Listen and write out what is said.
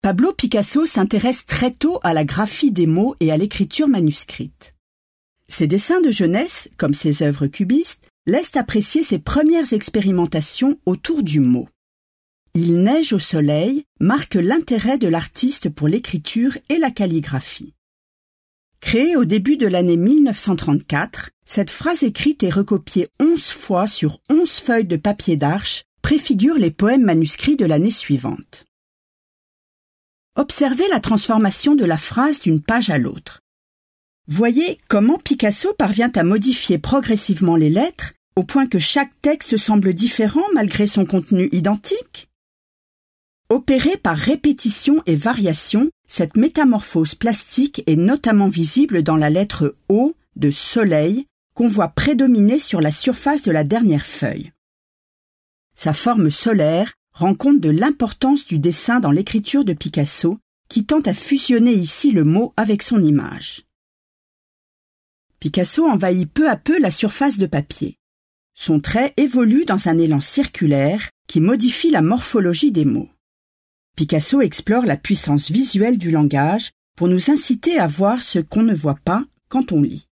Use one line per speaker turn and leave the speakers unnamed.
Pablo Picasso s'intéresse très tôt à la graphie des mots et à l'écriture manuscrite. Ses dessins de jeunesse, comme ses œuvres cubistes, laissent apprécier ses premières expérimentations autour du mot. Il neige au soleil marque l'intérêt de l'artiste pour l'écriture et la calligraphie. Créée au début de l'année 1934, cette phrase écrite et recopiée onze fois sur onze feuilles de papier d'arche préfigure les poèmes manuscrits de l'année suivante. Observez la transformation de la phrase d'une page à l'autre. Voyez comment Picasso parvient à modifier progressivement les lettres au point que chaque texte semble différent malgré son contenu identique Opérée par répétition et variation, cette métamorphose plastique est notamment visible dans la lettre O de soleil qu'on voit prédominer sur la surface de la dernière feuille. Sa forme solaire rend compte de l'importance du dessin dans l'écriture de Picasso, qui tente à fusionner ici le mot avec son image. Picasso envahit peu à peu la surface de papier. Son trait évolue dans un élan circulaire qui modifie la morphologie des mots. Picasso explore la puissance visuelle du langage pour nous inciter à voir ce qu'on ne voit pas quand on lit.